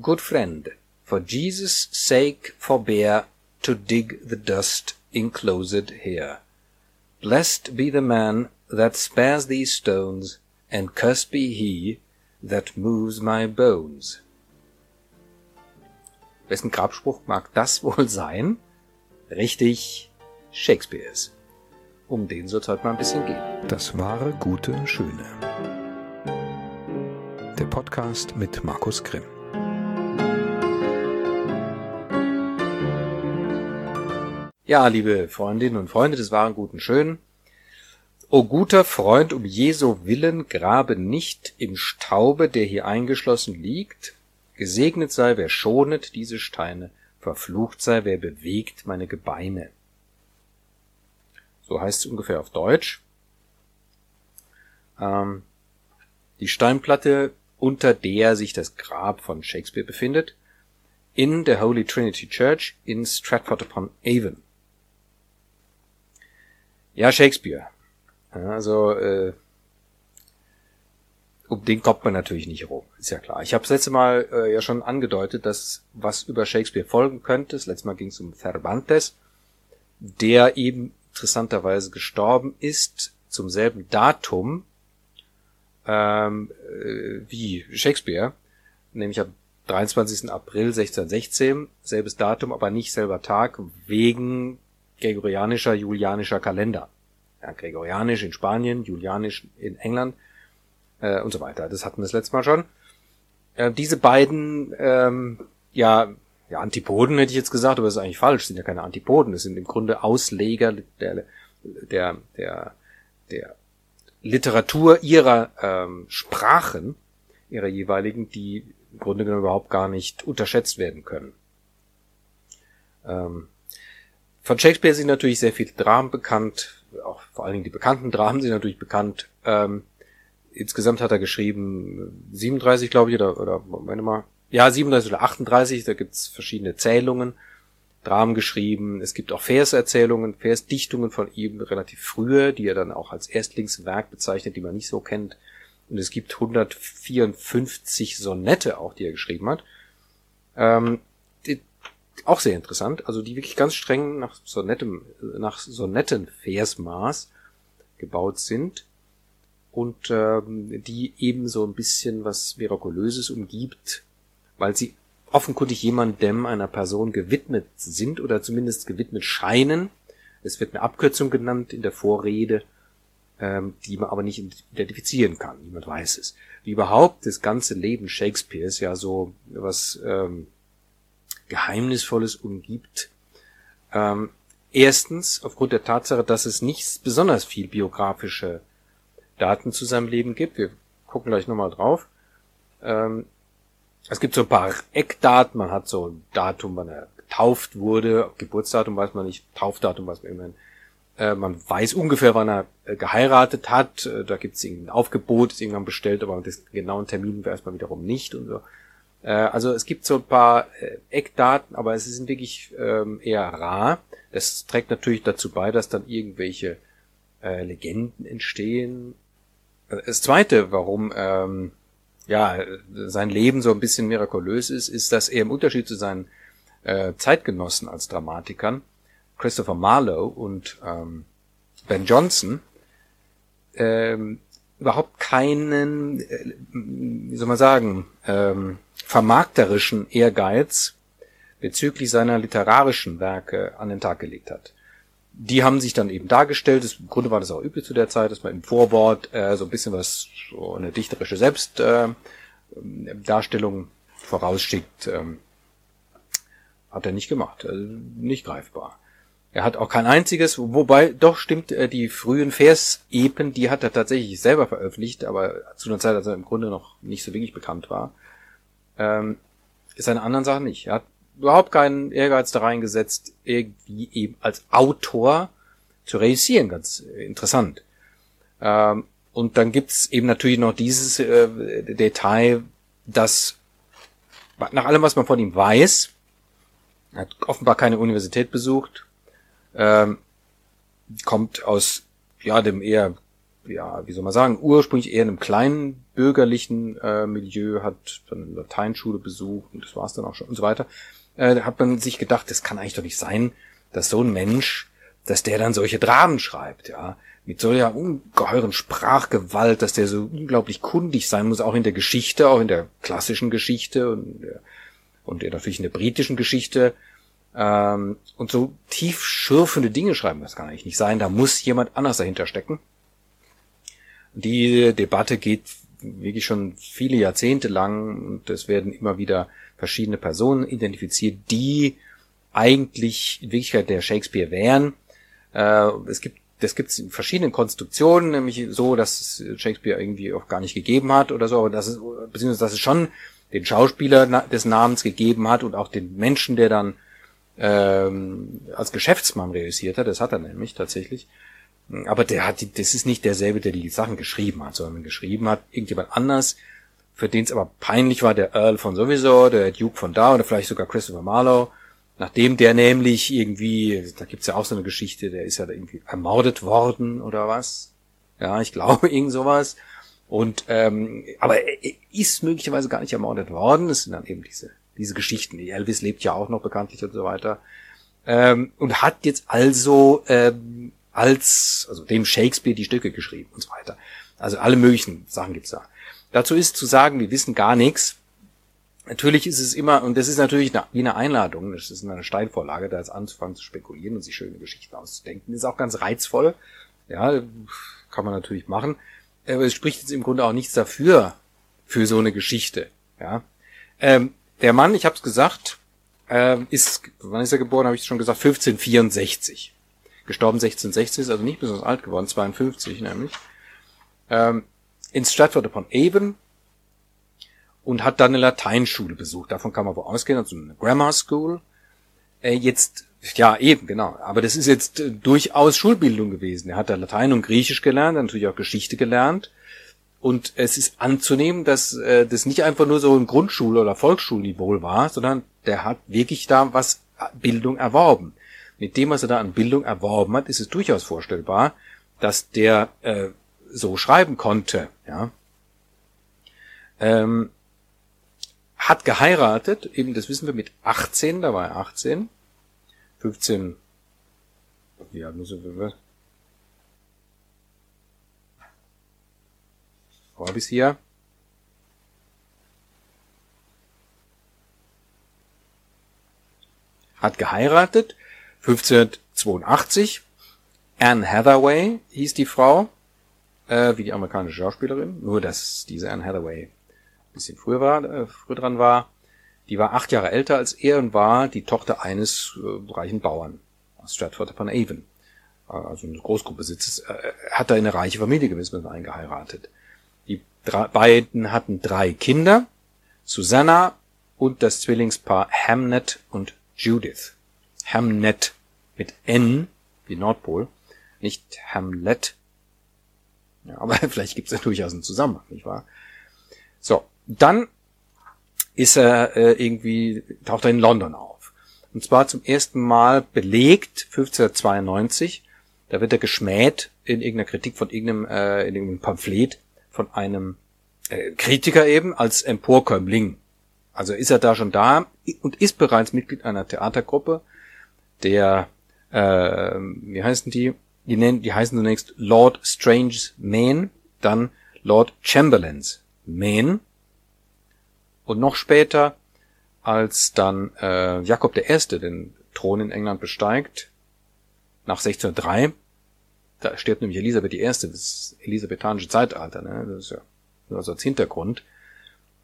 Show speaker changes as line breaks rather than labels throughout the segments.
Good friend, for Jesus' sake forbear to dig the dust enclosed here. Blessed be the man that spares these stones, and cursed be he that moves my bones. Wessen Grabspruch mag das wohl sein? Richtig, Shakespeares. Um den soll es heute mal ein bisschen gehen.
Das wahre, gute, schöne. Der Podcast mit Markus Grimm.
Ja, liebe Freundinnen und Freunde des wahren Guten Schön. O guter Freund, um Jesu willen grabe nicht im Staube, der hier eingeschlossen liegt. Gesegnet sei, wer schonet diese Steine, verflucht sei, wer bewegt meine Gebeine. So heißt es ungefähr auf Deutsch. Ähm, die Steinplatte, unter der sich das Grab von Shakespeare befindet, in der Holy Trinity Church in Stratford upon Avon. Ja, Shakespeare. Also, äh, um den kommt man natürlich nicht rum, ist ja klar. Ich habe das letzte Mal äh, ja schon angedeutet, dass was über Shakespeare folgen könnte. Das letzte Mal ging es um Cervantes, der eben interessanterweise gestorben ist zum selben Datum ähm, äh, wie Shakespeare, nämlich am 23. April 1616, selbes Datum, aber nicht selber Tag, wegen gregorianischer, julianischer Kalender. Ja, gregorianisch in Spanien, julianisch in England äh, und so weiter. Das hatten wir das letzte Mal schon. Äh, diese beiden, ähm, ja, ja, Antipoden hätte ich jetzt gesagt, aber das ist eigentlich falsch, das sind ja keine Antipoden, das sind im Grunde Ausleger der, der, der, der Literatur ihrer ähm, Sprachen, ihrer jeweiligen, die im Grunde genommen überhaupt gar nicht unterschätzt werden können. Ähm, von Shakespeare sind natürlich sehr viele Dramen bekannt, auch vor allen Dingen die bekannten Dramen sind natürlich bekannt. Ähm, insgesamt hat er geschrieben 37, glaube ich, oder, oder meine mal, ja, 37 oder 38, da gibt's verschiedene Zählungen, Dramen geschrieben. Es gibt auch Verserzählungen, Versdichtungen von ihm relativ frühe, die er dann auch als Erstlingswerk bezeichnet, die man nicht so kennt. Und es gibt 154 Sonette auch, die er geschrieben hat. Ähm, auch sehr interessant, also die wirklich ganz streng nach Sonettem, nach Sonnettenversmaß gebaut sind und ähm, die eben so ein bisschen was Mirakulöses umgibt, weil sie offenkundig jemandem einer Person gewidmet sind oder zumindest gewidmet scheinen. Es wird eine Abkürzung genannt in der Vorrede, ähm, die man aber nicht identifizieren kann. Niemand weiß es. Wie überhaupt das ganze Leben Shakespeares ja so was ähm, Geheimnisvolles umgibt. Ähm, erstens aufgrund der Tatsache, dass es nicht besonders viel biografische Daten zu seinem Leben gibt. Wir gucken gleich nochmal drauf. Ähm, es gibt so ein paar Eckdaten. Man hat so ein Datum, wann er getauft wurde. Geburtsdatum weiß man nicht, Taufdatum weiß man immerhin. Äh, man weiß ungefähr, wann er äh, geheiratet hat. Äh, da gibt es irgendein Aufgebot, ist irgendwann bestellt, aber den genauen Termin weiß man wiederum nicht und so. Äh, also es gibt so ein paar äh, Eckdaten, aber es sind wirklich ähm, eher rar. Das trägt natürlich dazu bei, dass dann irgendwelche äh, Legenden entstehen. Das Zweite, warum ähm, ja sein Leben so ein bisschen mirakulös ist, ist, dass er im Unterschied zu seinen äh, Zeitgenossen als Dramatikern, Christopher Marlowe und ähm, Ben Jonson, ähm, überhaupt keinen, äh, wie soll man sagen, ähm, vermarkterischen Ehrgeiz bezüglich seiner literarischen Werke an den Tag gelegt hat. Die haben sich dann eben dargestellt, das, im Grunde war das auch üblich zu der Zeit, dass man im Vorwort äh, so ein bisschen was, so eine dichterische Selbstdarstellung äh, vorausschickt, ähm, hat er nicht gemacht, also nicht greifbar. Er hat auch kein einziges, wobei doch stimmt, äh, die frühen Versepen, die hat er tatsächlich selber veröffentlicht, aber zu einer Zeit, als er im Grunde noch nicht so wirklich bekannt war. Ähm, ist eine anderen Sache nicht. Er hat überhaupt keinen Ehrgeiz da reingesetzt, irgendwie eben als Autor zu reüssieren. Ganz interessant. Ähm, und dann gibt's eben natürlich noch dieses äh, Detail, dass nach allem, was man von ihm weiß, er hat offenbar keine Universität besucht, ähm, kommt aus ja dem eher ja, wie soll man sagen, ursprünglich eher in einem kleinen bürgerlichen äh, Milieu, hat dann eine Lateinschule besucht und das war's dann auch schon und so weiter. Äh, hat man sich gedacht, das kann eigentlich doch nicht sein, dass so ein Mensch, dass der dann solche Dramen schreibt, ja, mit solcher ungeheuren Sprachgewalt, dass der so unglaublich kundig sein muss, auch in der Geschichte, auch in der klassischen Geschichte und, und natürlich in der britischen Geschichte ähm, und so tief schürfende Dinge schreiben, das kann eigentlich nicht sein. Da muss jemand anders dahinter stecken. Die Debatte geht wirklich schon viele Jahrzehnte lang und es werden immer wieder verschiedene Personen identifiziert, die eigentlich in Wirklichkeit der Shakespeare wären. Äh, es gibt das gibt es in verschiedenen Konstruktionen, nämlich so, dass es Shakespeare irgendwie auch gar nicht gegeben hat oder so, aber dass es, beziehungsweise dass es schon den Schauspieler des Namens gegeben hat und auch den Menschen, der dann ähm, als Geschäftsmann realisiert hat, das hat er nämlich tatsächlich. Aber der hat, die, das ist nicht derselbe, der die Sachen geschrieben hat, sondern geschrieben hat irgendjemand anders, für den es aber peinlich war, der Earl von sowieso, der Duke von da oder vielleicht sogar Christopher Marlowe, nachdem der nämlich irgendwie, da gibt's ja auch so eine Geschichte, der ist ja irgendwie ermordet worden oder was. Ja, ich glaube, irgend sowas. Und ähm, aber er ist möglicherweise gar nicht ermordet worden. Das sind dann eben diese diese Geschichten. Elvis lebt ja auch noch bekanntlich und so weiter. Ähm, und hat jetzt also ähm, als, also dem Shakespeare die Stücke geschrieben und so weiter. Also alle möglichen Sachen gibt's da. Dazu ist zu sagen, wir wissen gar nichts. Natürlich ist es immer, und das ist natürlich eine, wie eine Einladung, das ist eine Steinvorlage, da jetzt anzufangen zu spekulieren und sich schöne Geschichten auszudenken. Ist auch ganz reizvoll. Ja, kann man natürlich machen. Aber es spricht jetzt im Grunde auch nichts dafür, für so eine Geschichte. Ja. Ähm, der Mann, ich habe es gesagt, äh, ist, wann ist er geboren, habe ich schon gesagt, 1564. Gestorben 1660, ist also nicht besonders alt geworden, 52 nämlich. Ähm, in Stratford upon Avon und hat dann eine Lateinschule besucht. Davon kann man wohl ausgehen, also eine Grammar School. Äh, jetzt, ja eben, genau. Aber das ist jetzt äh, durchaus Schulbildung gewesen. Er hat da Latein und Griechisch gelernt, natürlich auch Geschichte gelernt. Und es ist anzunehmen, dass äh, das nicht einfach nur so ein Grundschul- oder Volksschulniveau war, sondern der hat wirklich da was äh, Bildung erworben mit dem, was er da an Bildung erworben hat, ist es durchaus vorstellbar, dass der äh, so schreiben konnte. Ja. Ähm, hat geheiratet, eben das wissen wir mit 18, da war er 18, 15, wie alt muss er, wo hab ich's hier? Hat geheiratet, 1582. Anne Hathaway hieß die Frau, äh, wie die amerikanische Schauspielerin, nur dass diese Anne Hathaway ein bisschen früher war, äh, früher dran war. Die war acht Jahre älter als er und war die Tochter eines äh, reichen Bauern aus Stratford upon Avon. Äh, also eine Großgrundbesitz. Äh, hat da in eine reiche Familie gewiss eingeheiratet. Die drei, beiden hatten drei Kinder, Susanna und das Zwillingspaar Hamnet und Judith. Hamnet mit N wie Nordpol, nicht Hamlet. Ja, aber vielleicht gibt es ja durchaus einen Zusammenhang, nicht wahr? So, dann ist er äh, irgendwie, taucht er in London auf. Und zwar zum ersten Mal belegt, 1592, da wird er geschmäht in irgendeiner Kritik von irgendeinem, äh, in irgendeinem Pamphlet von einem äh, Kritiker eben als Emporkömmling. Also ist er da schon da und ist bereits Mitglied einer Theatergruppe, der, äh, wie heißen die? Die nennen, die heißen zunächst Lord Strange's Men, dann Lord Chamberlain's Men und noch später, als dann äh, Jakob I. den Thron in England besteigt, nach 1603, da stirbt nämlich Elisabeth I., das elisabethanische Zeitalter, ne? das ist ja nur so als Hintergrund,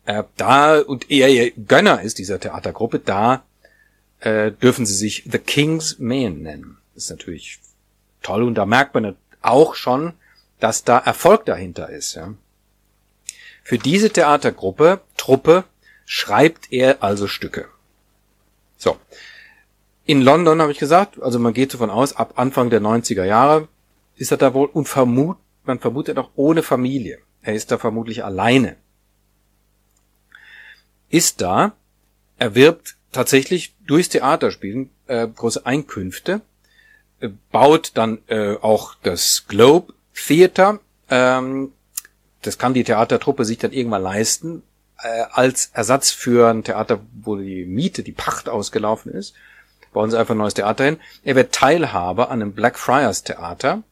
äh, da, und er ihr Gönner ist dieser Theatergruppe, da äh, dürfen sie sich The King's Men nennen. Ist natürlich toll und da merkt man auch schon, dass da Erfolg dahinter ist. Ja. Für diese Theatergruppe, Truppe, schreibt er also Stücke. So. In London habe ich gesagt, also man geht davon aus, ab Anfang der 90er Jahre ist er da wohl und vermut, man vermutet auch ohne Familie. Er ist da vermutlich alleine. Ist da, erwirbt tatsächlich durchs Theaterspielen äh, große Einkünfte, äh, baut dann äh, auch das Globe Theater Ähm, das kann die Theatertruppe sich dann irgendwann leisten, äh, als Ersatz für ein Theater, wo die Miete, die Pacht ausgelaufen ist. Bauen sie einfach ein neues Theater hin. Er wird Teilhaber an einem Blackfriars Theater,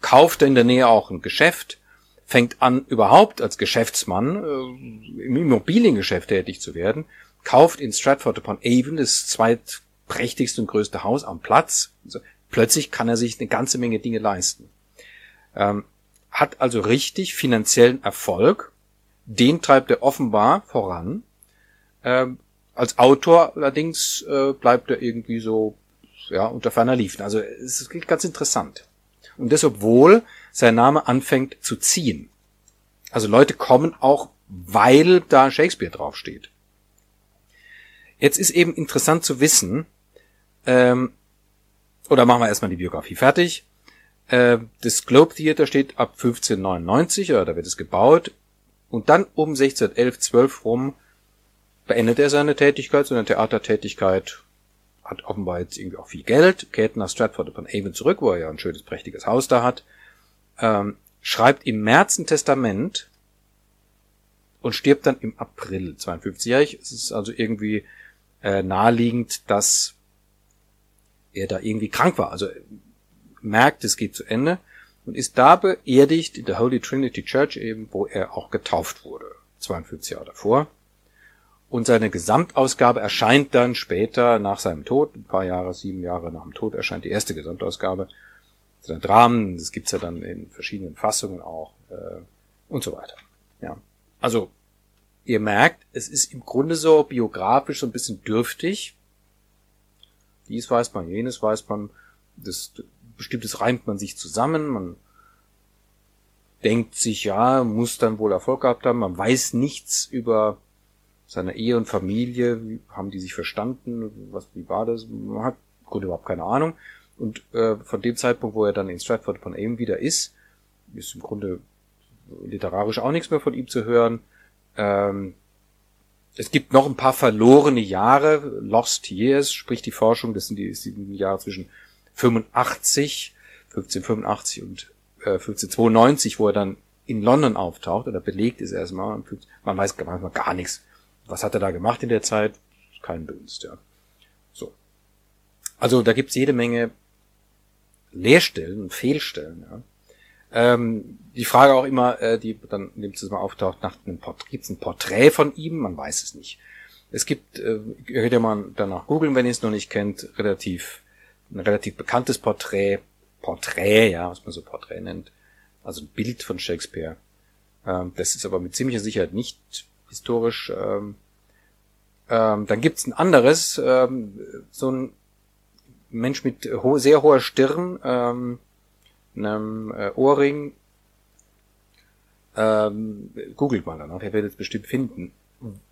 kauft in der Nähe auch ein Geschäft, fängt an, überhaupt als Geschäftsmann äh, im Immobiliengeschäft tätig zu werden, kauft in Stratford upon Avon das zweitprächtigste und größte Haus am Platz. Also plötzlich kann er sich eine ganze Menge Dinge leisten. Ähm, hat also richtig finanziellen Erfolg. Den treibt er offenbar voran. Ähm, als Autor allerdings äh, bleibt er irgendwie so ja unter ferner Liefen. Also es ist ganz interessant. Und das, obwohl sein Name anfängt zu ziehen. Also Leute kommen auch, weil da Shakespeare draufsteht. Jetzt ist eben interessant zu wissen, ähm, oder machen wir erstmal die Biografie fertig. Äh, das Globe Theater steht ab 1599, oder da wird es gebaut. Und dann um 1611, 12 rum beendet er seine Tätigkeit, seine Theatertätigkeit, hat offenbar jetzt irgendwie auch viel Geld, kehrt nach Stratford upon Avon zurück, wo er ja ein schönes, prächtiges Haus da hat, ähm, schreibt im März ein Testament und stirbt dann im April 52-jährig. Es ist also irgendwie äh, naheliegend, dass er da irgendwie krank war. Also merkt, es geht zu Ende und ist da beerdigt in der Holy Trinity Church eben, wo er auch getauft wurde, 52 Jahre davor. Und seine Gesamtausgabe erscheint dann später nach seinem Tod, ein paar Jahre, sieben Jahre nach dem Tod erscheint die erste Gesamtausgabe. Seine Dramen, das gibt's ja dann in verschiedenen Fassungen auch äh, und so weiter. Ja, also ihr merkt, es ist im Grunde so biografisch so ein bisschen dürftig. Dies weiß man, jenes weiß man, das bestimmtes reimt man sich zusammen, man denkt sich, ja, muss dann wohl Erfolg gehabt haben, man weiß nichts über seine Ehe und Familie, wie haben die sich verstanden, was, wie war das, man hat im Grunde überhaupt keine Ahnung. Und äh, von dem Zeitpunkt, wo er dann in Stratford upon Avon wieder ist, ist im Grunde literarisch auch nichts mehr von ihm zu hören. Ähm, es gibt noch ein paar verlorene Jahre, Lost Years, spricht die Forschung, das sind die, die Jahre zwischen 85, 1585 und äh, 1592, wo er dann in London auftaucht, oder belegt ist erstmal, man weiß manchmal gar nichts. Was hat er da gemacht in der Zeit? Kein Dunst, ja. So. Also da gibt's jede Menge Leerstellen und Fehlstellen, ja. Ähm, die Frage auch immer, äh, die dann in dem Zusammenhang auftaucht, nach einem Porträt, gibt's ein Porträt von ihm? Man weiß es nicht. Es gibt, äh, ihr könnt ja mal danach googeln, wenn ihr es noch nicht kennt, relativ ein relativ bekanntes Porträt, Porträt, ja, was man so Porträt nennt, also ein Bild von Shakespeare. Ähm, das ist aber mit ziemlicher Sicherheit nicht historisch. Ähm, ähm, dann gibt's ein anderes, ähm, so ein Mensch mit ho sehr hoher Stirn, ähm, einem äh, Ohrring. Ähm, googelt mal danach, ihr werdet es bestimmt finden.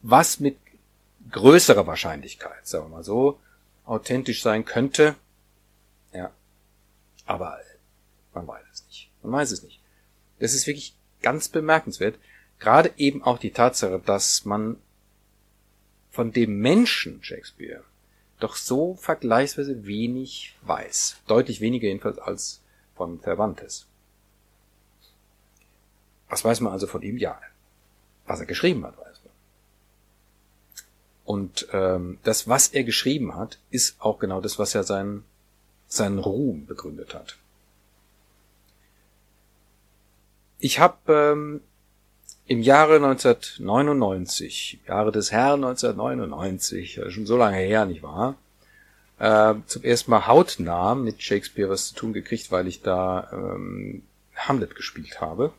Was mit größerer Wahrscheinlichkeit, sagen wir mal so, authentisch sein könnte, ja. Aber man weiß es nicht. Man weiß es nicht. Das ist wirklich ganz bemerkenswert. Gerade eben auch die Tatsache, dass man von dem Menschen Shakespeare doch so vergleichsweise wenig weiß. Deutlich weniger jedenfalls als von Cervantes. Was weiß man also von ihm? Ja, was er geschrieben hat, weiß man. Und ähm, das, was er geschrieben hat, ist auch genau das, was ja sein seinen Ruhm begründet hat. Ich habe ähm, im Jahre 1999, Jahre des Herrn 1999, schon so lange her, nicht wahr? Äh, zum ersten Mal hautnah mit Shakespeare was zu tun gekriegt, weil ich da ähm, Hamlet gespielt habe.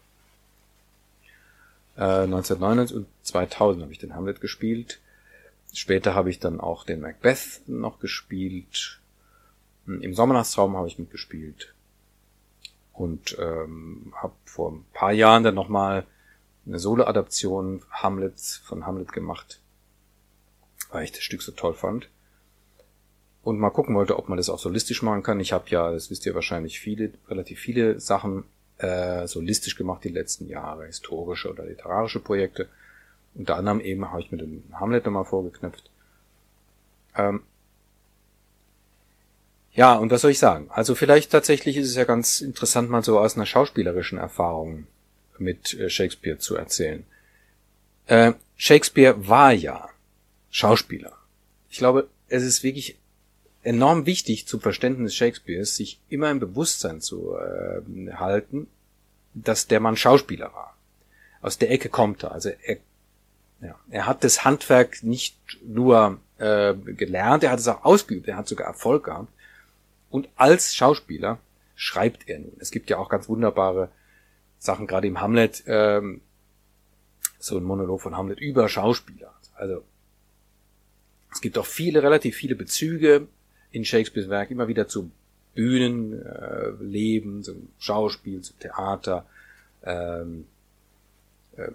Äh, 1999 und 2000 habe ich den Hamlet gespielt. Später habe ich dann auch den Macbeth noch gespielt. Im Sommernachtsraum habe ich mitgespielt und ähm, habe vor ein paar Jahren dann nochmal eine Solo-Adaption Hamlets von Hamlet gemacht, weil ich das Stück so toll fand und mal gucken wollte, ob man das auch solistisch machen kann. Ich habe ja, das wisst ihr wahrscheinlich, viele, relativ viele Sachen äh, solistisch gemacht die letzten Jahre, historische oder literarische Projekte. Unter anderem eben habe ich mir den Hamlet nochmal vorgeknüpft. Ähm, Ja, und was soll ich sagen? Also vielleicht tatsächlich ist es ja ganz interessant, mal so aus einer schauspielerischen Erfahrung mit äh, Shakespeare zu erzählen. Äh, Shakespeare war ja Schauspieler. Ich glaube, es ist wirklich enorm wichtig zum Verständnis Shakespeares, sich immer im Bewusstsein zu äh, halten, dass der Mann Schauspieler war. Aus der Ecke kommt er. Also er, ja, er hat das Handwerk nicht nur äh, gelernt, er hat es auch ausgeübt, er hat sogar Erfolg gehabt. Und als Schauspieler schreibt er nun. Es gibt ja auch ganz wunderbare Sachen, gerade im Hamlet, ähm, so ein Monolog von Hamlet über Schauspieler. Also es gibt auch viele, relativ viele Bezüge in Shakespeares Werk immer wieder zu Bühnenleben, äh, zum Schauspiel, zum Theater. Ähm, äh,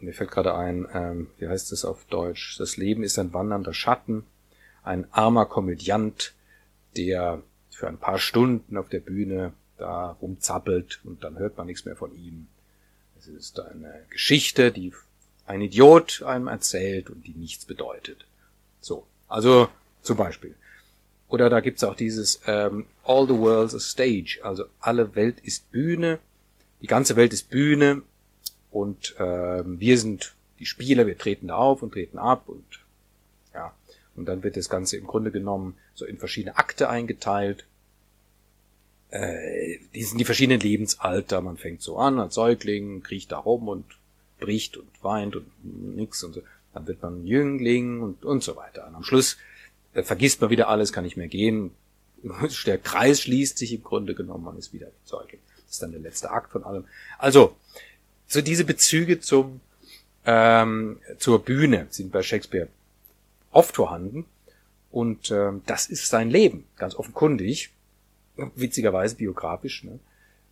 mir fällt gerade ein, ähm, wie heißt es auf Deutsch? Das Leben ist ein wandernder Schatten, ein armer Komödiant, der für ein paar Stunden auf der Bühne da rumzappelt und dann hört man nichts mehr von ihm. Es ist eine Geschichte, die ein Idiot einem erzählt und die nichts bedeutet. So, also zum Beispiel. Oder da gibt's auch dieses ähm, All the World's a Stage, also alle Welt ist Bühne, die ganze Welt ist Bühne und ähm, wir sind die Spieler, wir treten da auf und treten ab und ja, und dann wird das Ganze im Grunde genommen so in verschiedene Akte eingeteilt. Äh, die sind die verschiedenen Lebensalter. Man fängt so an als Säugling, kriecht da rum und bricht und weint und nix und so. Dann wird man Jüngling und, und so weiter. Und am Schluss äh, vergisst man wieder alles, kann nicht mehr gehen. Der Kreis schließt sich im Grunde genommen, man ist wieder Säugling. Das ist dann der letzte Akt von allem. Also, so diese Bezüge zum, ähm, zur Bühne sind bei Shakespeare oft vorhanden. Und äh, das ist sein Leben, ganz offenkundig. Witzigerweise biografisch. Ne?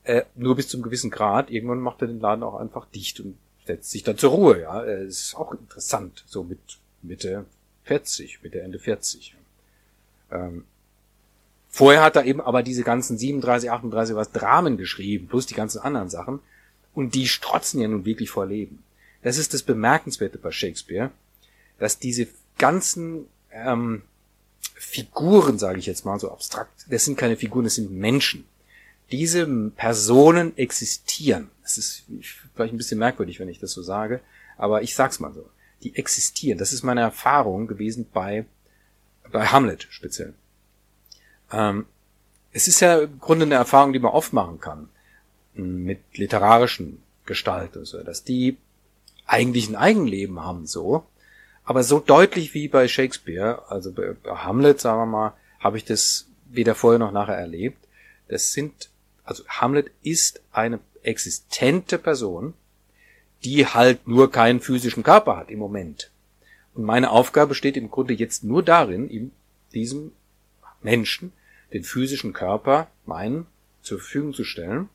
Äh, nur bis zum gewissen Grad. Irgendwann macht er den Laden auch einfach dicht und setzt sich dann zur Ruhe. Ja, äh, ist auch interessant, so mit Mitte 40, Mitte Ende 40. Ähm, vorher hat er eben aber diese ganzen 37, 38 was Dramen geschrieben, plus die ganzen anderen Sachen. Und die strotzen ja nun wirklich vor Leben. Das ist das Bemerkenswerte bei Shakespeare, dass diese ganzen ähm, Figuren, sage ich jetzt mal so abstrakt, das sind keine Figuren, das sind Menschen. Diese Personen existieren. Das ist vielleicht ein bisschen merkwürdig, wenn ich das so sage, aber ich sag's mal so. Die existieren. Das ist meine Erfahrung gewesen bei, bei Hamlet speziell. Ähm, es ist ja im Grunde eine Erfahrung, die man oft machen kann mit literarischen Gestalten, so, dass die eigentlich ein Eigenleben haben, so, aber so deutlich wie bei Shakespeare, also bei Hamlet, sagen wir mal, habe ich das weder vorher noch nachher erlebt. Das sind, also Hamlet ist eine existente Person, die halt nur keinen physischen Körper hat im Moment. Und meine Aufgabe besteht im Grunde jetzt nur darin, ihm diesem Menschen den physischen Körper meinen zur Verfügung zu stellen,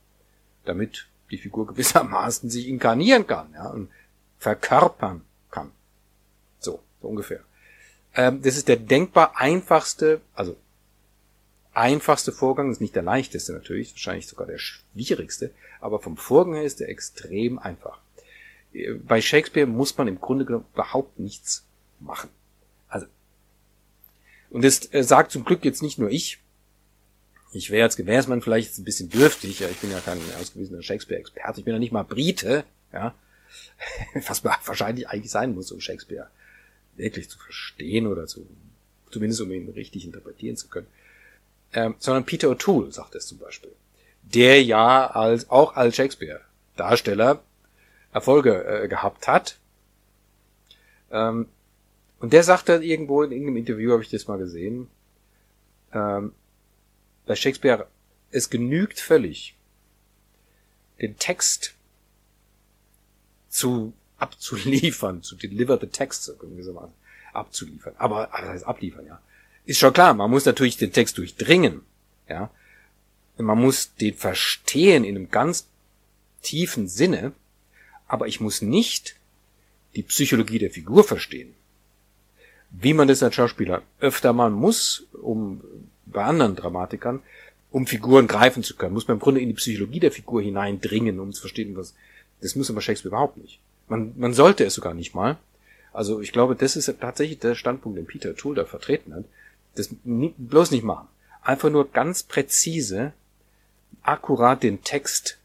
damit die Figur gewissermaßen sich inkarnieren kann ja, und verkörpern kann. So, so ungefähr. Ähm, das ist der denkbar einfachste, also einfachste Vorgang, ist nicht der leichteste natürlich, wahrscheinlich sogar der schwierigste, aber vom Vorgang her ist der extrem einfach. Bei Shakespeare muss man im Grunde genommen überhaupt nichts machen. Also, und das äh, sagt zum Glück jetzt nicht nur ich. Ich wäre als Gewährsmann vielleicht ein bisschen dürftig, ja, ich bin ja kein ausgewiesener Shakespeare-Experte, ich bin ja nicht mal Brite, ja, was man wahrscheinlich eigentlich sein muss, um Shakespeare wirklich zu verstehen oder zu, zumindest um ihn richtig interpretieren zu können. Ähm, sondern Peter O'Toole sagt es zum Beispiel. Der ja als, auch als Shakespeare-Darsteller Erfolge äh, gehabt hat. Ähm, und der sagt dann irgendwo in irgendeinem Interview, habe ich das mal gesehen, ähm, bei Shakespeare, es genügt völlig, den Text zu abzuliefern, zu deliver the text, gewissermaßen, abzuliefern. Aber, das heißt abliefern, ja. Ist schon klar, man muss natürlich den Text durchdringen, ja. Man muss den verstehen in einem ganz tiefen Sinne, aber ich muss nicht die Psychologie der Figur verstehen. Wie man das als Schauspieler öfter mal muss, um bei anderen Dramatikern, um Figuren greifen zu können, muss man im Grunde in die Psychologie der Figur hineindringen, um zu verstehen, was, das muss aber Shakespeare überhaupt nicht. Man, man sollte es sogar nicht mal. Also ich glaube, das ist tatsächlich der Standpunkt, den Peter Tool da vertreten hat. Das bloß nicht machen. Einfach nur ganz präzise, akkurat den Text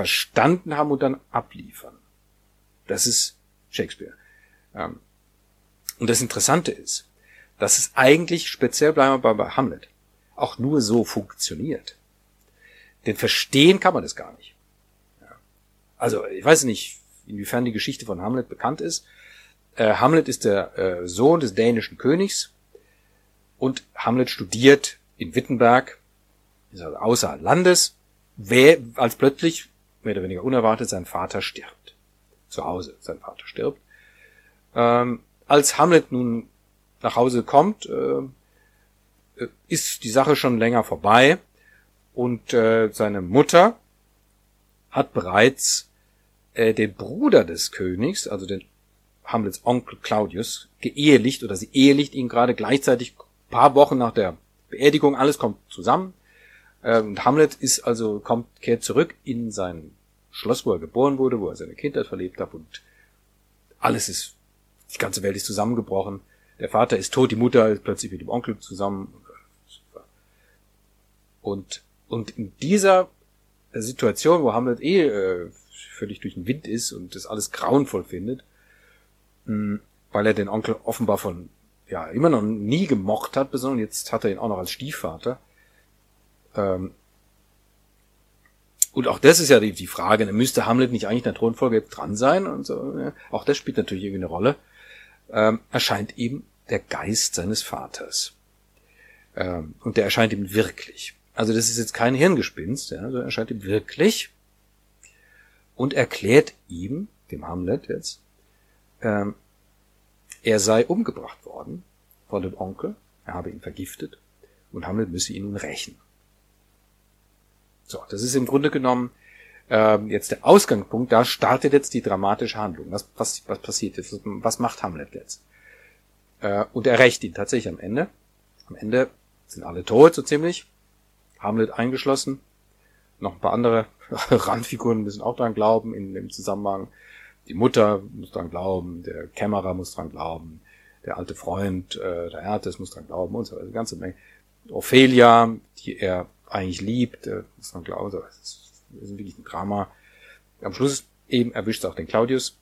verstanden haben und dann abliefern. Das ist Shakespeare. Ähm, und das Interessante ist, dass es eigentlich, speziell bleiben wir bei Hamlet, auch nur so funktioniert. Denn verstehen kann man das gar nicht. Also, ich weiß nicht, inwiefern die Geschichte von Hamlet bekannt ist. Äh, Hamlet ist der äh, Sohn des dänischen Königs und Hamlet studiert in Wittenberg, also außer Landes, als plötzlich, mehr oder weniger unerwartet, sein Vater stirbt. Zu Hause, sein Vater stirbt. Ähm, als Hamlet nun nach Hause kommt, äh, ist die Sache schon länger vorbei und äh, seine Mutter hat bereits äh, den Bruder des Königs, also den Hamlets Onkel Claudius, geehelicht oder sie ehelicht ihn gerade gleichzeitig paar Wochen nach der Beerdigung, alles kommt zusammen. Und Hamlet ist also, kommt, kehrt zurück in sein Schloss, wo er geboren wurde, wo er seine Kindheit verlebt hat und alles ist, die ganze Welt ist zusammengebrochen. Der Vater ist tot, die Mutter ist plötzlich mit dem Onkel zusammen. Und, und in dieser Situation, wo Hamlet eh äh, völlig durch den Wind ist und das alles grauenvoll findet, mh, weil er den Onkel offenbar von ja immer noch nie gemocht hat, besonders jetzt hat er ihn auch noch als Stiefvater. Ähm, und auch das ist ja die, die Frage, dann müsste Hamlet nicht eigentlich in der Thronfolge dran sein und so. Ja. Auch das spielt natürlich irgendwie eine Rolle. Ähm, erscheint ihm der Geist seines Vaters. Ähm, und der erscheint ihm wirklich. Also das ist jetzt kein Hirngespinst, ja, sondern erscheint ihm wirklich und erklärt ihm, dem Hamlet jetzt, ähm, er sei umgebracht worden von dem Onkel, er habe ihn vergiftet und Hamlet müsse ihn nun rächen. So, das ist im Grunde genommen ähm, jetzt der Ausgangspunkt, da startet jetzt die dramatische Handlung. Was, was, was passiert jetzt? Was macht Hamlet jetzt? Äh, und er rächt ihn tatsächlich am Ende. Am Ende sind alle tot, so ziemlich. Hamlet eingeschlossen. Noch ein paar andere Randfiguren müssen auch dran glauben in dem Zusammenhang. Die Mutter muss dran glauben, der Kämmerer muss dran glauben, der alte Freund, äh, der Ertes muss dran glauben und so weiter. Eine ganze Menge. Ophelia, die er eigentlich liebt, äh, muss dran glauben. Das ist, das ist wirklich ein Drama. Am Schluss eben erwischt es auch den Claudius.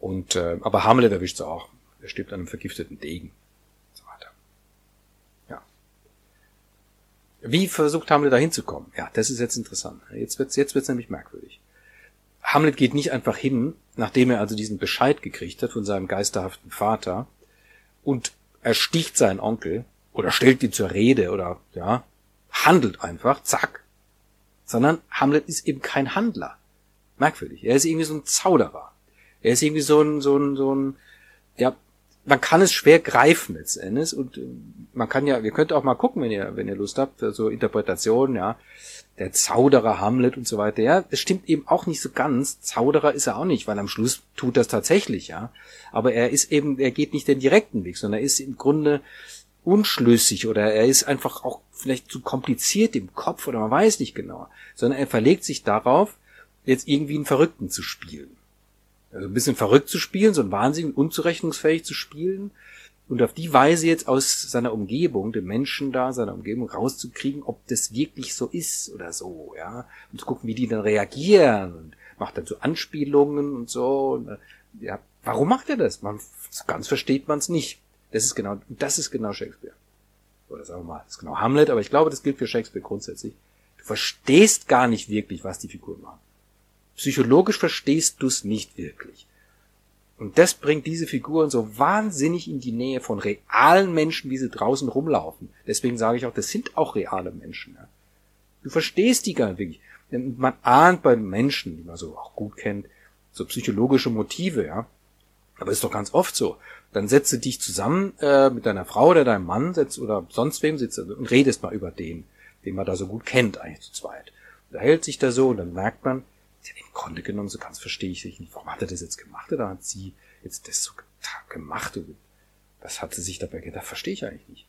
Und äh, aber Hamlet erwischt es auch. Er stirbt an einem vergifteten Degen. Wie versucht Hamlet da hinzukommen? Ja, das ist jetzt interessant. Jetzt wird's, jetzt wird's nämlich merkwürdig. Hamlet geht nicht einfach hin, nachdem er also diesen Bescheid gekriegt hat von seinem geisterhaften Vater und ersticht seinen Onkel oder stellt ihn zur Rede oder, ja, handelt einfach, zack. Sondern Hamlet ist eben kein Handler. Merkwürdig. Er ist irgendwie so ein Zauderer. Er ist irgendwie so ein, so ein, so ein, ja, man kann es schwer greifen letztendlich und äh, man kann ja, ihr könnt auch mal gucken, wenn ihr, wenn ihr Lust habt, so Interpretationen, ja, der Zauderer Hamlet und so weiter, ja, das stimmt eben auch nicht so ganz. Zauderer ist er auch nicht, weil am Schluss tut das tatsächlich, ja. Aber er ist eben, er geht nicht den direkten Weg, sondern er ist im Grunde unschlüssig oder er ist einfach auch vielleicht zu kompliziert im Kopf oder man weiß nicht genau, sondern er verlegt sich darauf, jetzt irgendwie einen Verrückten zu spielen also ein bisschen verrückt zu spielen, so ein Wahnsinn, unzurechnungsfähig zu spielen und auf die Weise jetzt aus seiner Umgebung, den Menschen da, seiner Umgebung rauszukriegen, ob das wirklich so ist oder so, ja, und zu gucken, wie die dann reagieren und macht dann so Anspielungen und so, und, äh, ja, warum macht er das? Man, ganz versteht man es nicht. Das ist genau, das ist genau Shakespeare. Oder sagen wir mal, das ist genau Hamlet, aber ich glaube, das gilt für Shakespeare grundsätzlich. Du verstehst gar nicht wirklich, was die Figuren machen. Psychologisch verstehst du es nicht wirklich. Und das bringt diese Figuren so wahnsinnig in die Nähe von realen Menschen, wie sie draußen rumlaufen. Deswegen sage ich auch, das sind auch reale Menschen. Ja. Du verstehst die gar nicht wirklich. Man ahnt bei Menschen, die man so auch gut kennt, so psychologische Motive, ja. Aber ist doch ganz oft so. Dann setzt du dich zusammen äh, mit deiner Frau oder deinem Mann setzt, oder sonst wem sitzt und redest mal über den, den man da so gut kennt, eigentlich zu zweit. Da hält sich da so und dann merkt man, im Grunde genommen, so ganz verstehe ich nicht. Warum hat er das jetzt gemacht oder hat sie jetzt das so gemacht? Was hat sie sich dabei gedacht? Verstehe ich eigentlich nicht.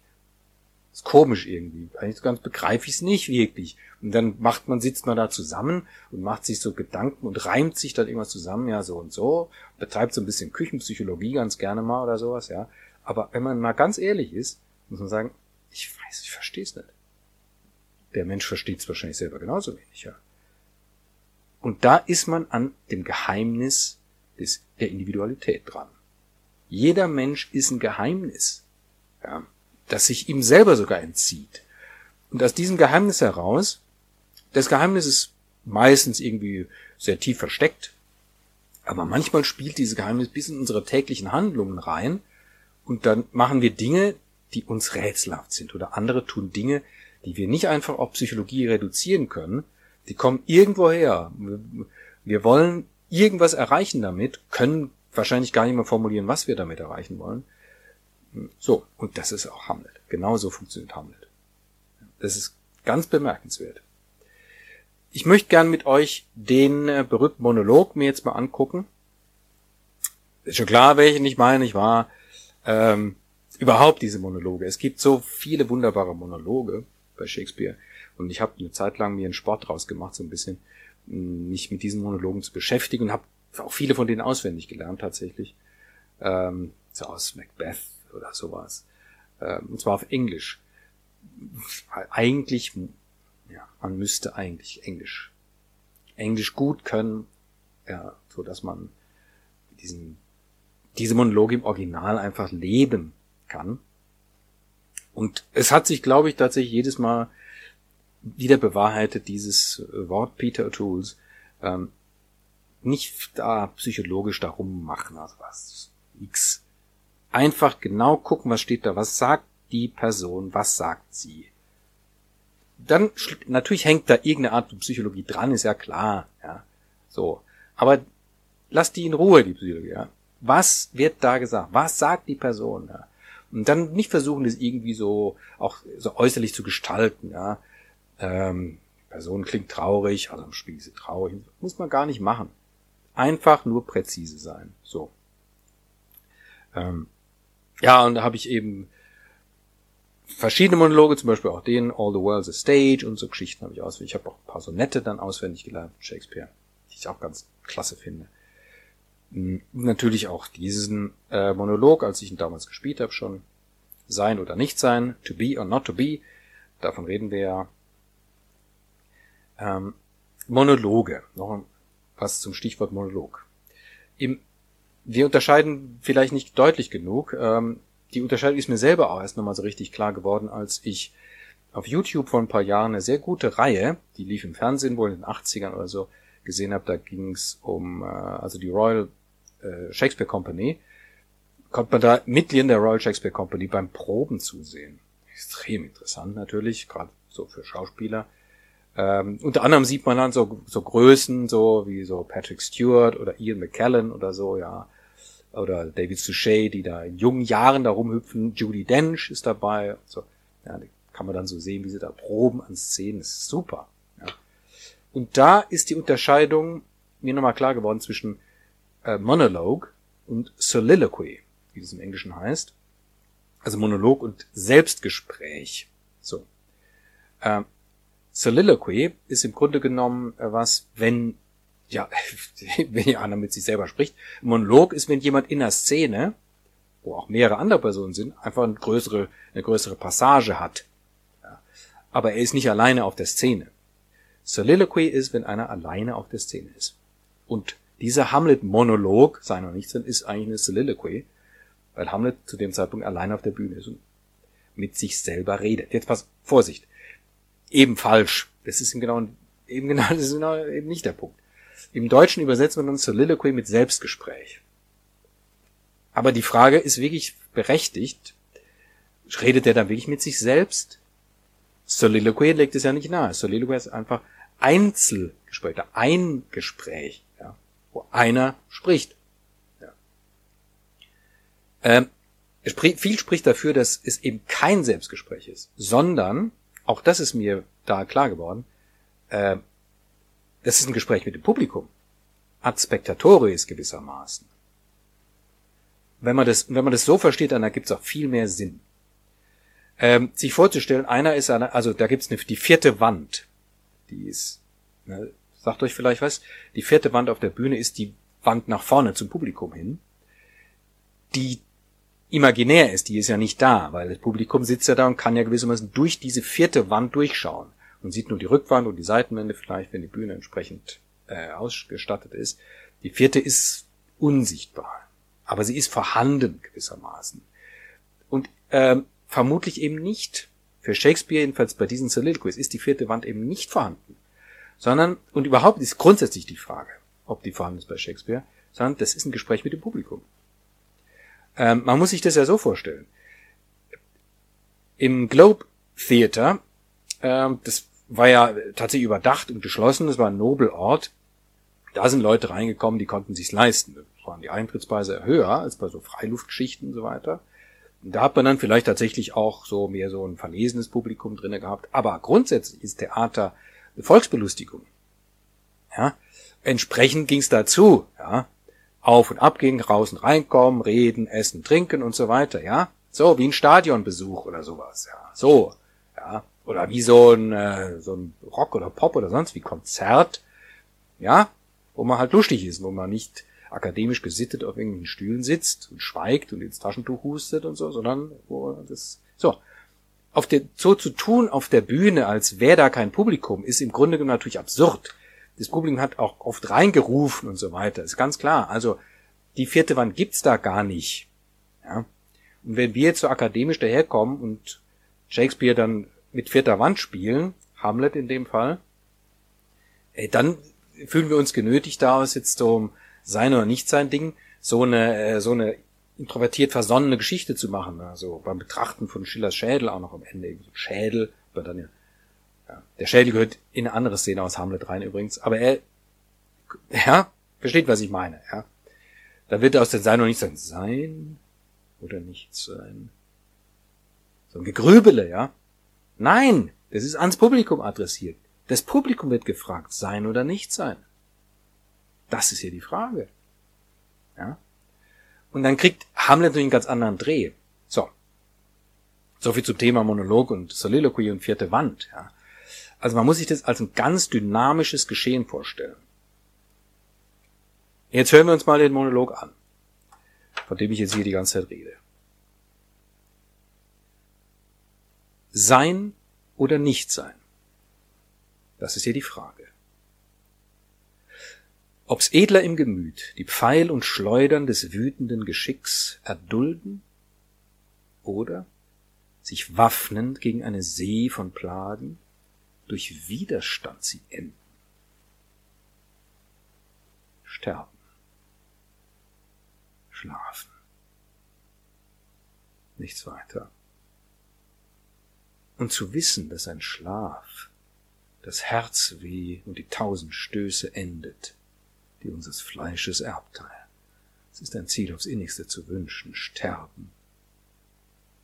Ist komisch irgendwie. Eigentlich ganz begreife ich es nicht wirklich. Und dann macht man, sitzt man da zusammen und macht sich so Gedanken und reimt sich dann irgendwas zusammen, ja, so und so, betreibt so ein bisschen Küchenpsychologie ganz gerne mal oder sowas, ja. Aber wenn man mal ganz ehrlich ist, muss man sagen, ich weiß, ich verstehe es nicht. Der Mensch versteht es wahrscheinlich selber genauso wenig, ja. Und da ist man an dem Geheimnis des, der Individualität dran. Jeder Mensch ist ein Geheimnis, ja, das sich ihm selber sogar entzieht. Und aus diesem Geheimnis heraus, das Geheimnis ist meistens irgendwie sehr tief versteckt, aber manchmal spielt dieses Geheimnis bis in unsere täglichen Handlungen rein und dann machen wir Dinge, die uns rätselhaft sind oder andere tun Dinge, die wir nicht einfach auf Psychologie reduzieren können. Die kommen irgendwo her. Wir wollen irgendwas erreichen damit, können wahrscheinlich gar nicht mehr formulieren, was wir damit erreichen wollen. So, und das ist auch Hamlet. Genauso funktioniert Hamlet. Das ist ganz bemerkenswert. Ich möchte gern mit euch den äh, berühmten Monolog mir jetzt mal angucken. Ist schon klar, welchen ich meine, ich war ähm, überhaupt diese Monologe. Es gibt so viele wunderbare Monologe bei Shakespeare und ich habe eine Zeit lang mir einen Sport draus gemacht, so ein bisschen mich mit diesen Monologen zu beschäftigen und habe auch viele von denen auswendig gelernt tatsächlich. Ähm, so aus Macbeth oder sowas. Ähm, und zwar auf Englisch. Eigentlich, ja, man müsste eigentlich Englisch. Englisch gut können, ja, so dass man diesen, diese Monologe im Original einfach leben kann. Und es hat sich, glaube ich, tatsächlich jedes Mal wieder bewahrheitet, dieses Wort Peter O'Tools, ähm, nicht da psychologisch darum machen, also was, nix. Einfach genau gucken, was steht da, was sagt die Person, was sagt sie. Dann, natürlich hängt da irgendeine Art von Psychologie dran, ist ja klar, ja, so. Aber lass die in Ruhe, die Psychologie, ja. Was wird da gesagt? Was sagt die Person, ja? Und dann nicht versuchen, das irgendwie so, auch so äußerlich zu gestalten, ja. Ähm, Person klingt traurig, also im Spiel ist sie traurig, muss man gar nicht machen. Einfach nur präzise sein. So. Ähm, ja, und da habe ich eben verschiedene Monologe, zum Beispiel auch den All the World's a Stage und so Geschichten habe ich auswendig. Ich habe auch ein paar Sonette dann auswendig gelernt Shakespeare, die ich auch ganz klasse finde. Hm, natürlich auch diesen äh, Monolog, als ich ihn damals gespielt habe, schon sein oder nicht sein, to be or not to be, davon reden wir ja. Ähm, Monologe, noch was zum Stichwort Monolog. Im, wir unterscheiden vielleicht nicht deutlich genug. Ähm, die Unterscheidung ist mir selber auch erst nochmal so richtig klar geworden, als ich auf YouTube vor ein paar Jahren eine sehr gute Reihe, die lief im Fernsehen wohl in den 80ern oder so, gesehen habe. Da ging es um äh, also die Royal äh, Shakespeare Company. Konnte man da Mitgliedern der Royal Shakespeare Company beim Proben zusehen. Extrem interessant natürlich, gerade so für Schauspieler. Ähm, unter anderem sieht man dann so, so Größen, so wie so Patrick Stewart oder Ian McKellen oder so, ja. Oder David Suchet, die da in jungen Jahren da rumhüpfen. Judy Dench ist dabei. So, ja, kann man dann so sehen, wie sie da proben an Szenen. Das ist super. Ja. Und da ist die Unterscheidung mir nochmal klar geworden zwischen äh, Monologue und Soliloquy, wie das im Englischen heißt. Also Monolog und Selbstgespräch. So. Ähm, Soliloquy ist im Grunde genommen äh, was, wenn, ja, wenn ja einer mit sich selber spricht. Monolog ist, wenn jemand in einer Szene, wo auch mehrere andere Personen sind, einfach eine größere, eine größere Passage hat. Ja. Aber er ist nicht alleine auf der Szene. Soliloquy ist, wenn einer alleine auf der Szene ist. Und dieser Hamlet-Monolog, sei noch nichts, ist eigentlich eine Soliloquy, weil Hamlet zu dem Zeitpunkt alleine auf der Bühne ist und mit sich selber redet. Jetzt pass, Vorsicht eben falsch. Das ist genau, eben genau, das ist genau eben nicht der Punkt. Im Deutschen übersetzt man dann Soliloquy mit Selbstgespräch. Aber die Frage ist wirklich berechtigt. Redet er dann wirklich mit sich selbst? Soliloquy legt es ja nicht nahe. Soliloquy ist einfach Einzelgespräch, ein Gespräch, ja, wo einer spricht. Ja. Ähm, viel spricht dafür, dass es eben kein Selbstgespräch ist, sondern auch das ist mir da klar geworden, äh, das ist ein Gespräch mit dem Publikum. Ad spectatoris gewissermaßen. Wenn man das, wenn man das so versteht, dann ergibt es auch viel mehr Sinn. Ähm, sich vorzustellen, einer ist eine, also da gibt's eine, die vierte Wand, die ist, ne, sagt euch vielleicht was, die vierte Wand auf der Bühne ist die Wand nach vorne zum Publikum hin, die imaginär ist, die ist ja nicht da, weil das Publikum sitzt ja da und kann ja gewissermaßen durch diese vierte Wand durchschauen und sieht nur die Rückwand und die Seitenwände vielleicht, wenn die Bühne entsprechend äh, ausgestattet ist. Die vierte ist unsichtbar, aber sie ist vorhanden gewissermaßen. Und ähm, vermutlich eben nicht, für Shakespeare jedenfalls bei diesen Soliloquies, ist die vierte Wand eben nicht vorhanden. Sondern, und überhaupt ist grundsätzlich die Frage, ob die vorhanden ist bei Shakespeare, sondern das ist ein Gespräch mit dem Publikum. Ähm, man muss sich das ja so vorstellen. Im Globe Theater, ähm, das war ja tatsächlich überdacht und geschlossen, das war ein Nobelort. Da sind Leute reingekommen, die konnten sich's leisten. Das waren die Eintrittspreise höher als bei so Freiluftgeschichten und so weiter. Und da hat man dann vielleicht tatsächlich auch so mehr so ein verlesenes Publikum drinne gehabt. Aber grundsätzlich ist Theater eine Volksbelustigung. Ja, entsprechend ging's dazu. Ja, auf und ab ging, raus und reinkommen, reden, essen, trinken und so weiter, ja. So, wie ein Stadionbesuch oder sowas, ja. So, ja. Oder wie so ein, äh, so ein Rock oder Pop oder sonst wie Konzert, ja. Wo man halt lustig ist, wo man nicht akademisch gesittet auf irgendwelchen Stühlen sitzt und schweigt und ins Taschentuch hustet und so, sondern wo das, so. Auf der, so zu tun auf der Bühne, als wäre da kein Publikum, ist im Grunde genommen natürlich absurd. Das Publikum hat auch oft reingerufen und so weiter. Ist ganz klar. Also die vierte Wand gibt's da gar nicht. Ja. Und wenn wir jetzt so akademisch daherkommen und Shakespeare dann mit vierter Wand spielen, Hamlet in dem Fall, ey, dann fühlen wir uns genötigt daraus jetzt um sein oder nicht sein Ding, so eine, äh, so eine introvertiert versonnene Geschichte zu machen. Also beim Betrachten von Schillers Schädel auch noch am Ende, Schädel, aber dann ja ja. Der Schädel gehört in eine andere Szene aus Hamlet rein übrigens. Aber er, ja, versteht, was ich meine, ja. Da wird aus dem Sein noch nicht sein, sein oder nicht sein. So ein Gegrübele, ja. Nein, das ist ans Publikum adressiert. Das Publikum wird gefragt, sein oder nicht sein. Das ist hier die Frage. Ja. Und dann kriegt Hamlet natürlich einen ganz anderen Dreh. So. So viel zum Thema Monolog und Soliloquy und vierte Wand, ja. Also man muss sich das als ein ganz dynamisches Geschehen vorstellen. Jetzt hören wir uns mal den Monolog an, von dem ich jetzt hier die ganze Zeit rede. Sein oder nicht sein? Das ist hier die Frage. Ob's edler im Gemüt die Pfeil und Schleudern des wütenden Geschicks erdulden oder sich waffnend gegen eine See von Plagen durch Widerstand sie enden. Sterben. Schlafen. Nichts weiter. Und zu wissen, dass ein Schlaf das Herzweh und die tausend Stöße endet, die unseres Fleisches Erbteil. Es ist ein Ziel aufs innigste zu wünschen, sterben,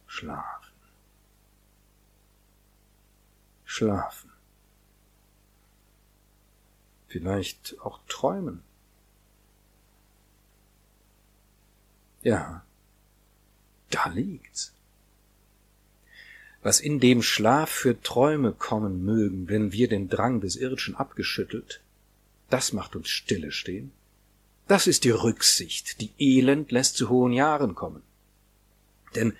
schlafen. Schlafen vielleicht auch träumen. Ja, da liegt's. Was in dem Schlaf für Träume kommen mögen, wenn wir den Drang des Irdischen abgeschüttelt, das macht uns stille stehen. Das ist die Rücksicht, die Elend lässt zu hohen Jahren kommen. Denn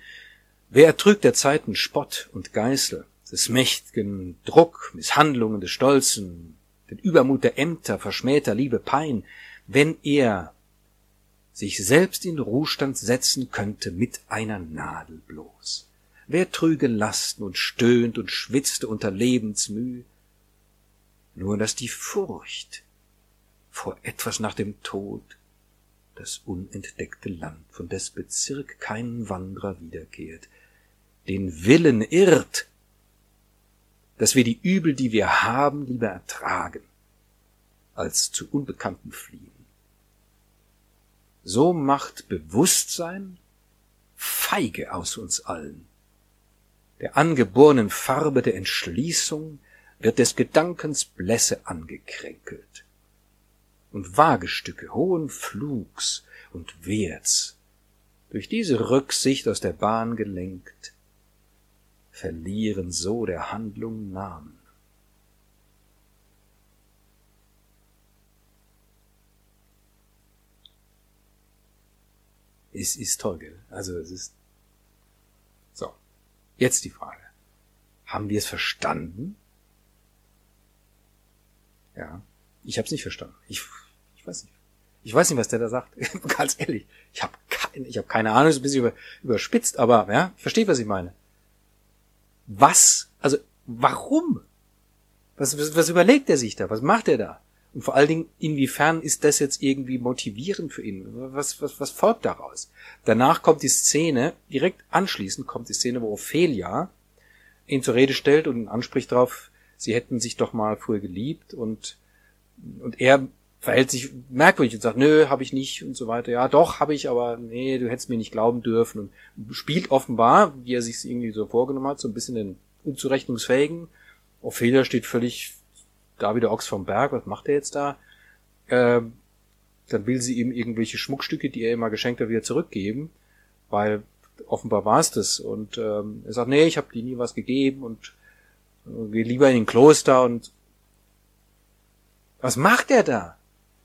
wer ertrügt der Zeiten Spott und Geißel, des mächtigen Druck, Misshandlungen des Stolzen, den Übermut der Ämter, verschmähter Liebe Pein, wenn er sich selbst in Ruhestand setzen könnte mit einer Nadel bloß. Wer trüge Lasten und stöhnt und schwitzte unter Lebensmüh? Nur dass die Furcht vor etwas nach dem Tod das unentdeckte Land, von des Bezirk kein Wanderer wiederkehrt, den Willen irrt, dass wir die Übel, die wir haben, lieber ertragen, als zu Unbekannten fliehen. So macht Bewusstsein feige aus uns allen. Der angeborenen Farbe der Entschließung wird des Gedankens Blässe angekränkelt. Und Wagestücke hohen Flugs und Werts, durch diese Rücksicht aus der Bahn gelenkt, verlieren so der Handlung Namen. Es ist toll, gell? Also es ist Jetzt die Frage. Haben wir es verstanden? Ja. Ich habe es nicht verstanden. Ich, ich weiß nicht. Ich weiß nicht, was der da sagt. Ganz ehrlich. Ich habe keine, ich hab keine Ahnung, ist ein bisschen über, überspitzt, aber ja, versteht, was ich meine. Was? Also, warum? Was, was, was überlegt er sich da? Was macht er da? Und vor allen Dingen, inwiefern ist das jetzt irgendwie motivierend für ihn? Was, was, was folgt daraus? Danach kommt die Szene, direkt anschließend kommt die Szene, wo Ophelia ihn zur Rede stellt und ihn anspricht darauf, sie hätten sich doch mal früher geliebt und, und er verhält sich merkwürdig und sagt, nö, habe ich nicht und so weiter. Ja, doch, habe ich, aber nee, du hättest mir nicht glauben dürfen. Und spielt offenbar, wie er sich irgendwie so vorgenommen hat, so ein bisschen den unzurechnungsfähigen. Ophelia steht völlig da wie der Ochs vom Berg, was macht er jetzt da? Ähm, dann will sie ihm irgendwelche Schmuckstücke, die er immer geschenkt hat, wieder zurückgeben, weil offenbar war es das. Und ähm, er sagt, nee, ich habe dir nie was gegeben und äh, geh lieber in den Kloster und was macht er da?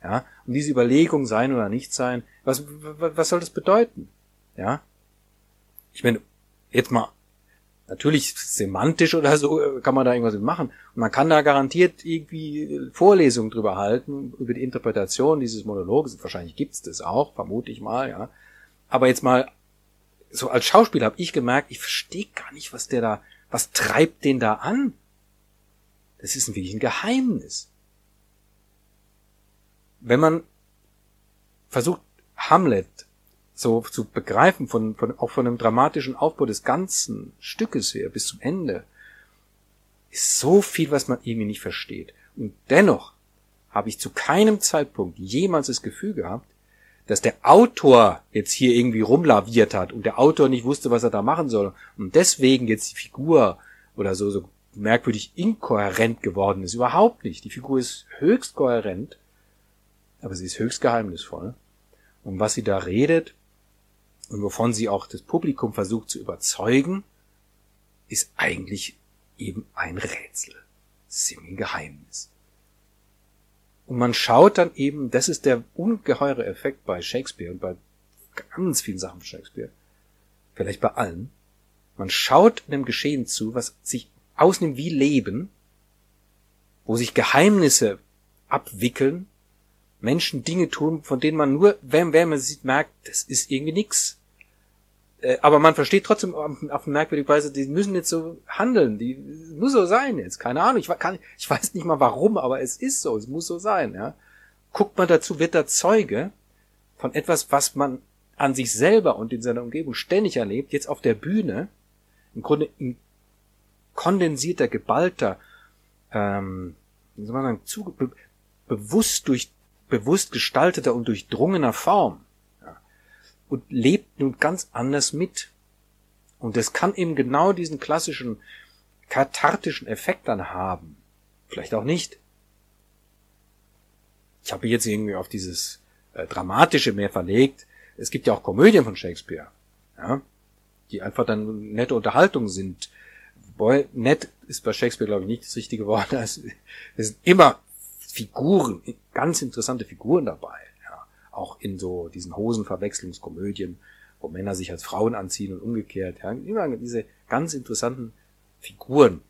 Ja, und diese Überlegung sein oder nicht sein, was, was, was soll das bedeuten? Ja, ich meine, jetzt mal Natürlich semantisch oder so äh, kann man da irgendwas machen. Und man kann da garantiert irgendwie Vorlesungen drüber halten, über die Interpretation dieses Monologes. Wahrscheinlich gibt's das auch, vermute ich mal, ja. Aber jetzt mal, so als Schauspieler habe ich gemerkt, ich verstehe gar nicht, was der da, was treibt den da an? Das ist wirklich ein Geheimnis. Wenn man versucht, Hamlet so zu begreifen, von, von, auch von einem dramatischen Aufbau des ganzen Stückes her bis zum Ende, ist so viel, was man irgendwie nicht versteht. Und dennoch habe ich zu keinem Zeitpunkt jemals das Gefühl gehabt, dass der Autor jetzt hier irgendwie rumlaviert hat und der Autor nicht wusste, was er da machen soll und deswegen jetzt die Figur oder so, so merkwürdig inkohärent geworden ist. Überhaupt nicht. Die Figur ist höchst kohärent, aber sie ist höchst geheimnisvoll. Und was sie da redet, und wovon sie auch das Publikum versucht zu überzeugen, ist eigentlich eben ein Rätsel. Ein Geheimnis. Und man schaut dann eben, das ist der ungeheure Effekt bei Shakespeare und bei ganz vielen Sachen von Shakespeare, vielleicht bei allen. Man schaut dem Geschehen zu, was sich ausnimmt wie Leben, wo sich Geheimnisse abwickeln, Menschen Dinge tun, von denen man nur, wenn, wenn man sieht, merkt, das ist irgendwie nix. Äh, aber man versteht trotzdem auf, merkwürdige Weise, die müssen jetzt so handeln, die muss so sein jetzt, keine Ahnung, ich, kann, ich weiß nicht mal warum, aber es ist so, es muss so sein, ja. Guckt man dazu, wird da Zeuge von etwas, was man an sich selber und in seiner Umgebung ständig erlebt, jetzt auf der Bühne, im Grunde in kondensierter, geballter, ähm, wie soll man sagen, zu, be, bewusst durch, bewusst gestalteter und durchdrungener Form und lebt nun ganz anders mit. Und das kann eben genau diesen klassischen kathartischen Effekt dann haben. Vielleicht auch nicht. Ich habe jetzt irgendwie auf dieses äh, Dramatische mehr verlegt. Es gibt ja auch Komödien von Shakespeare, ja, die einfach dann nette Unterhaltung sind. Boy, nett ist bei Shakespeare, glaube ich, nicht das richtige Wort. Es sind immer Figuren, ganz interessante Figuren dabei auch in so diesen Hosenverwechslungskomödien, wo Männer sich als Frauen anziehen und umgekehrt. Ja, immer diese ganz interessanten Figuren,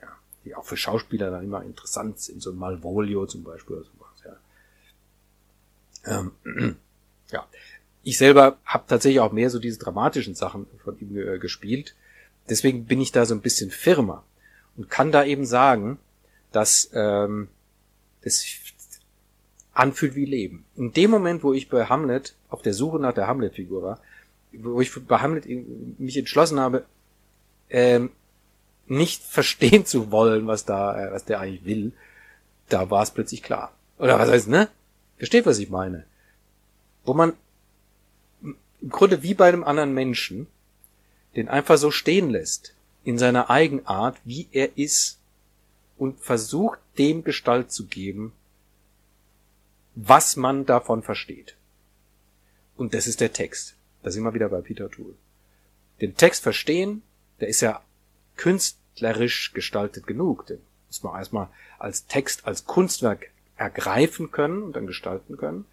ja, die auch für Schauspieler dann immer interessant sind, so Malvolio zum Beispiel oder sowas. Ja. Ähm, ja. Ich selber habe tatsächlich auch mehr so diese dramatischen Sachen von ihm äh, gespielt. Deswegen bin ich da so ein bisschen firmer und kann da eben sagen, dass ähm, das anfühlt wie Leben. In dem Moment, wo ich bei Hamlet auf der Suche nach der Hamlet-Figur war, wo ich bei Hamlet mich entschlossen habe, ähm, nicht verstehen zu wollen, was da, äh, was der eigentlich will, da war es plötzlich klar. Oder was heißt, ne? Versteht, was ich meine? Wo man im Grunde wie bei einem anderen Menschen den einfach so stehen lässt, in seiner Eigenart, wie er ist, und versucht, dem Gestalt zu geben, was man davon versteht. Und das ist der Text. Da sind wir wieder bei Peter Tool. Den Text verstehen, der ist ja künstlerisch gestaltet genug. Den muss man erstmal als Text, als Kunstwerk ergreifen können und dann gestalten können.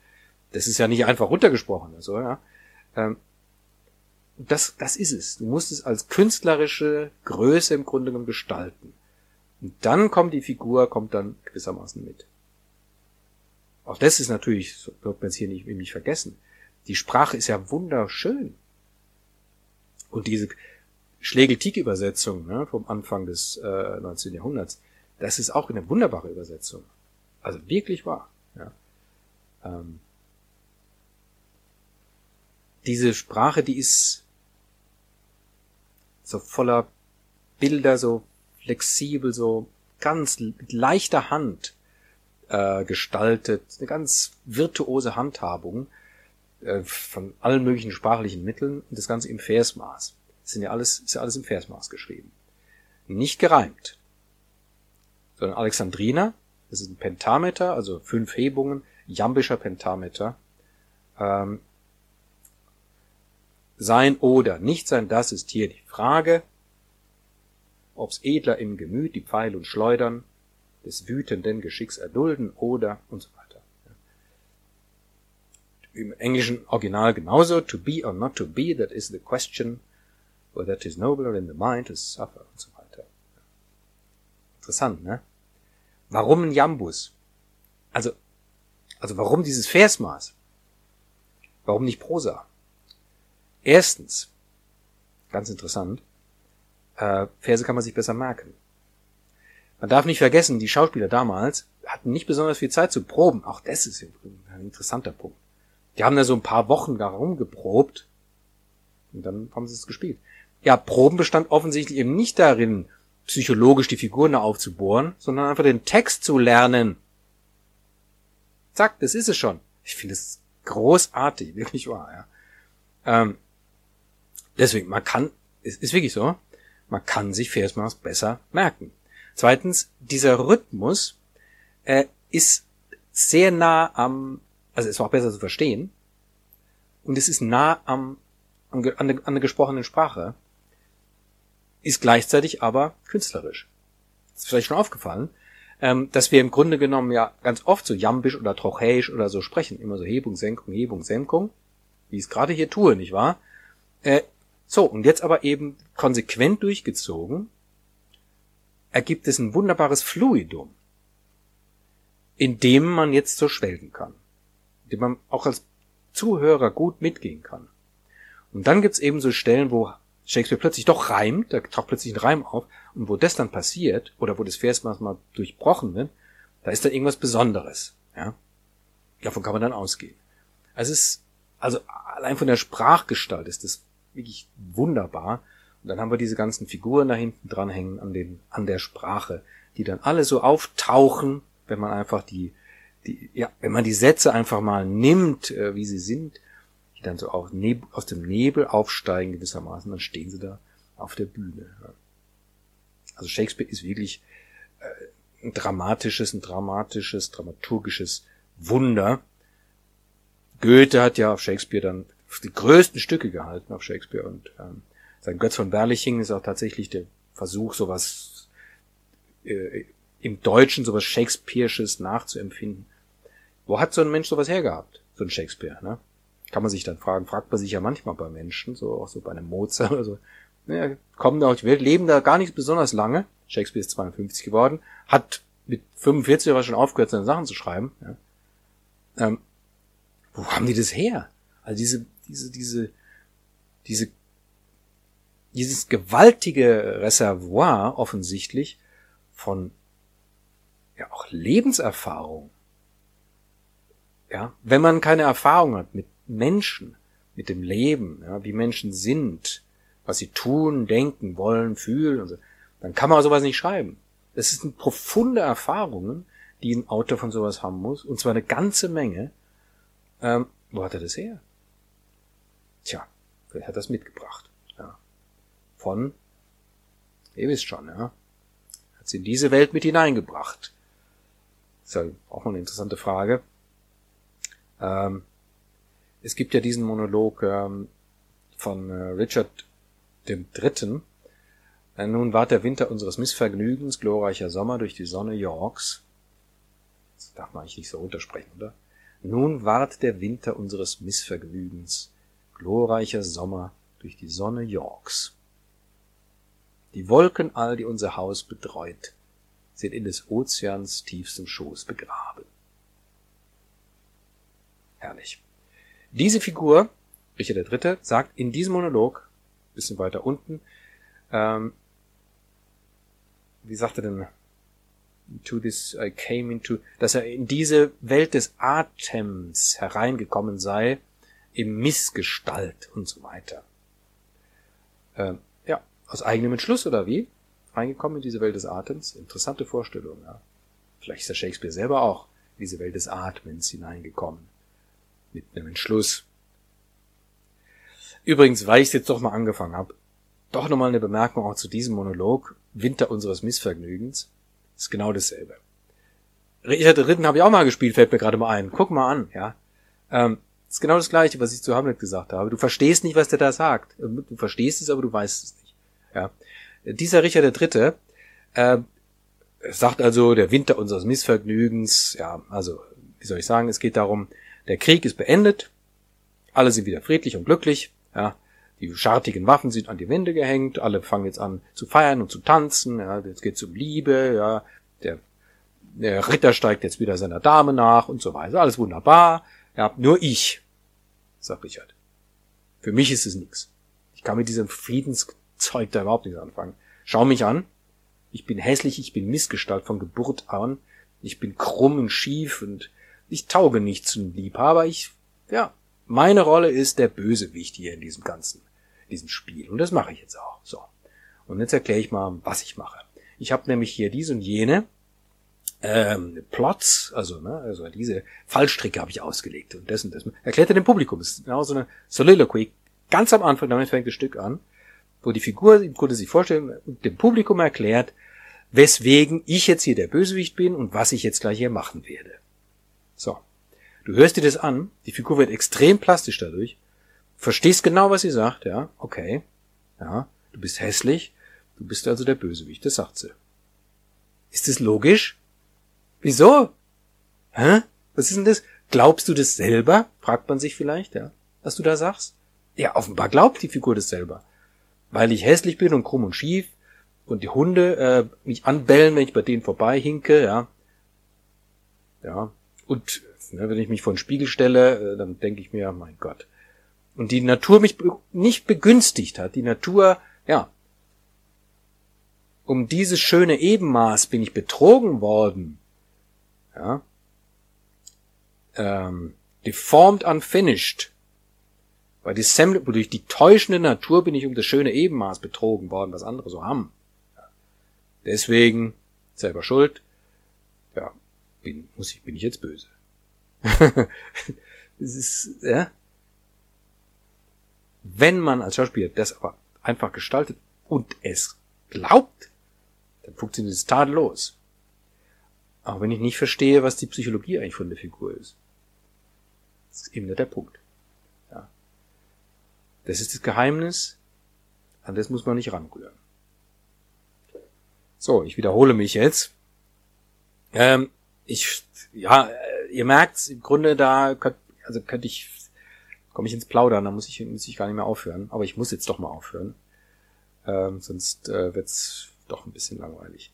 Das ist ja nicht einfach runtergesprochen, so, ja. Ähm, das, das ist es. Du musst es als künstlerische Größe im Grunde genommen gestalten. Und dann kommt die Figur, kommt dann gewissermaßen mit. Auch das ist natürlich, so wird man es hier nicht, nicht vergessen. Die Sprache ist ja wunderschön. Und diese Schlegel-Tick-Übersetzung ne, vom Anfang des äh, 19. Jahrhunderts, das ist auch eine wunderbare Übersetzung. Also wirklich wahr. Ja. Ähm, diese Sprache, die ist so voller Bilder, so flexibel, so ganz mit leichter Hand äh, gestaltet, eine ganz virtuose Handhabung äh, von allen möglichen sprachlichen Mitteln und das Ganze im Versmaß. Das sind ja alles, ist ja alles im Versmaß geschrieben. Nicht gereimt, sondern Alexandriner, das ist ein Pentameter, also fünf Hebungen, jambischer Pentameter. Ähm, sein oder nicht sein, das ist hier die Frage. Ob's edler im Gemüt die Pfeil und Schleudern des wütenden Geschicks erdulden oder und so weiter. Im englischen Original genauso. To be or not to be, that is the question. Whether it is nobler in the mind to suffer und so weiter. Interessant, ne? Warum ein Jambus? Also, also warum dieses Versmaß? Warum nicht Prosa? Erstens, ganz interessant, äh, Verse kann man sich besser merken. Man darf nicht vergessen, die Schauspieler damals hatten nicht besonders viel Zeit zu proben. Auch das ist ein interessanter Punkt. Die haben da so ein paar Wochen da rumgeprobt und dann haben sie es gespielt. Ja, Proben bestand offensichtlich eben nicht darin, psychologisch die Figuren aufzubohren, sondern einfach den Text zu lernen. Zack, das ist es schon. Ich finde es großartig, wirklich wahr, ja. Ähm, deswegen, man kann, es ist wirklich so, man kann sich Versmaß besser merken. Zweitens, dieser Rhythmus äh, ist sehr nah am, also es war auch besser zu verstehen, und es ist nah am, am an, der, an der gesprochenen Sprache, ist gleichzeitig aber künstlerisch. Das ist vielleicht schon aufgefallen, ähm, dass wir im Grunde genommen ja ganz oft so jambisch oder trochäisch oder so sprechen, immer so Hebung, Senkung, Hebung, Senkung, wie ich es gerade hier tue, nicht wahr? Äh, so, und jetzt aber eben konsequent durchgezogen, ergibt es ein wunderbares Fluidum, in dem man jetzt so schwelgen kann, in dem man auch als Zuhörer gut mitgehen kann. Und dann gibt's eben so Stellen, wo Shakespeare plötzlich doch reimt, da taucht plötzlich ein Reim auf, und wo das dann passiert, oder wo das Versmaß mal durchbrochen wird, da ist dann irgendwas Besonderes, ja. Davon kann man dann ausgehen. Also es ist, also allein von der Sprachgestalt ist das wirklich wunderbar. Und dann haben wir diese ganzen Figuren da hinten dranhängen an den, an der Sprache, die dann alle so auftauchen, wenn man einfach die, die, ja, wenn man die Sätze einfach mal nimmt, äh, wie sie sind, die dann so aus, Neb aus dem Nebel aufsteigen gewissermaßen, dann stehen sie da auf der Bühne. Also Shakespeare ist wirklich äh, ein dramatisches, ein dramatisches, dramaturgisches Wunder. Goethe hat ja auf Shakespeare dann die größten Stücke gehalten auf Shakespeare und ähm, sein Götz von Berlichingen ist auch tatsächlich der Versuch, sowas äh, im Deutschen sowas Shakespeare'sches nachzuempfinden. Wo hat so ein Mensch sowas hergehabt? So ein Shakespeare, ne? Kann man sich dann fragen, fragt man sich ja manchmal bei Menschen, so auch so bei einem Mozart oder so. Naja, kommen da die Welt, leben da gar nicht besonders lange. Shakespeare ist 52 geworden, hat mit 45 aber schon aufgehört, seine Sachen zu schreiben. Ja. Ähm, wo haben die das her? Also diese, diese, diese, diese dieses gewaltige Reservoir offensichtlich von ja auch Lebenserfahrung. Ja, wenn man keine Erfahrung hat mit Menschen, mit dem Leben, ja, wie Menschen sind, was sie tun, denken, wollen, fühlen und so, dann kann man sowas nicht schreiben. Das sind profunde Erfahrungen, die ein Autor von sowas haben muss, und zwar eine ganze Menge. Ähm, wo hat er das her? Tja, wer hat das mitgebracht? Von, ihr wisst schon, ja, hat sie in diese Welt mit hineingebracht. ist ja auch eine interessante Frage. Ähm, es gibt ja diesen Monolog ähm, von äh, Richard dem Dritten. Äh, nun ward der Winter unseres Missvergnügens, glorreicher Sommer durch die Sonne Yorks. Das darf man eigentlich nicht so runtersprechen, oder? Nun ward der Winter unseres Missvergnügens, glorreicher Sommer durch die Sonne Yorks. Die Wolken all, die unser Haus betreut, sind in des Ozeans tiefstem Schoß begraben. Herrlich. Diese Figur, Richard III., sagt in diesem Monolog, bisschen weiter unten, ähm, wie sagt er denn, to this I came into, dass er in diese Welt des Atems hereingekommen sei, im Missgestalt und so weiter. Ähm, aus eigenem Entschluss oder wie? Reingekommen in diese Welt des Atems? Interessante Vorstellung, ja. Vielleicht ist der Shakespeare selber auch in diese Welt des Atmens hineingekommen. Mit einem Entschluss. Übrigens, weil ich es jetzt doch mal angefangen habe, doch nochmal eine Bemerkung auch zu diesem Monolog, Winter unseres Missvergnügens. Ist genau dasselbe. Richard III. habe ich auch mal gespielt, fällt mir gerade mal ein. Guck mal an, ja. Ähm, ist genau das gleiche, was ich zu Hamlet gesagt habe. Du verstehst nicht, was der da sagt. Du verstehst es, aber du weißt es nicht. Ja. Dieser Richard III. Äh, sagt also, der Winter unseres Missvergnügens, ja, also, wie soll ich sagen, es geht darum, der Krieg ist beendet, alle sind wieder friedlich und glücklich, ja, die schartigen Waffen sind an die Wände gehängt, alle fangen jetzt an zu feiern und zu tanzen, ja, jetzt geht's um Liebe, ja, der, der Ritter steigt jetzt wieder seiner Dame nach und so weiter, alles wunderbar, ja, nur ich, sagt Richard. Für mich ist es nichts. Ich kann mit diesem Friedenszeug da überhaupt nichts anfangen. Schau mich an. Ich bin hässlich, ich bin Missgestalt von Geburt an. Ich bin krumm und schief und ich tauge nicht zum Liebhaber. Ich, ja, meine Rolle ist der Bösewicht hier in diesem ganzen, diesem Spiel. Und das mache ich jetzt auch. So. Und jetzt erkläre ich mal, was ich mache. Ich habe nämlich hier diese und jene ähm, Plots, also, ne, also diese Fallstricke habe ich ausgelegt und das und das. Erklärt er dem Publikum. Das ist genau so eine Soliloquy. Ganz am Anfang, damit fängt das Stück an wo die Figur im Grunde sich vorstellt und dem Publikum erklärt, weswegen ich jetzt hier der Bösewicht bin und was ich jetzt gleich hier machen werde. So. Du hörst dir das an, die Figur wird extrem plastisch dadurch, verstehst genau, was sie sagt, ja, okay, ja, du bist hässlich, du bist also der Bösewicht, das sagt sie. Ist das logisch? Wieso? Hä? Was ist denn das? Glaubst du das selber? Fragt man sich vielleicht, ja, was du da sagst? Ja, offenbar glaubt die Figur das selber weil ich hässlich bin und krumm und schief und die Hunde äh, mich anbellen, wenn ich bei denen vorbei hinke, ja. Ja. Und ne, wenn ich mich vor den Spiegel stelle, äh, dann denke ich mir, mein Gott. Und die Natur mich nicht begünstigt hat. Die Natur, ja. Um dieses schöne Ebenmaß bin ich betrogen worden. Ja. Ähm, deformed unfinished. Bei Dissembler, durch die täuschende Natur bin ich um das schöne Ebenmaß betrogen worden, was andere so haben. Deswegen selber schuld. Ja, bin, muss ich, bin ich jetzt böse. das ist, ja. Wenn man als Schauspieler das aber einfach gestaltet und es glaubt, dann funktioniert es tadellos. Auch wenn ich nicht verstehe, was die Psychologie eigentlich von der Figur ist. Das ist eben nicht der Punkt. Das ist das Geheimnis, an das muss man nicht ranrühren. So, ich wiederhole mich jetzt. Ähm, ich, ja, äh, ihr merkt, im Grunde da könnt, also könnte ich, komme ich ins Plaudern, da muss ich, muss ich gar nicht mehr aufhören. Aber ich muss jetzt doch mal aufhören. Ähm, sonst äh, wird's doch ein bisschen langweilig.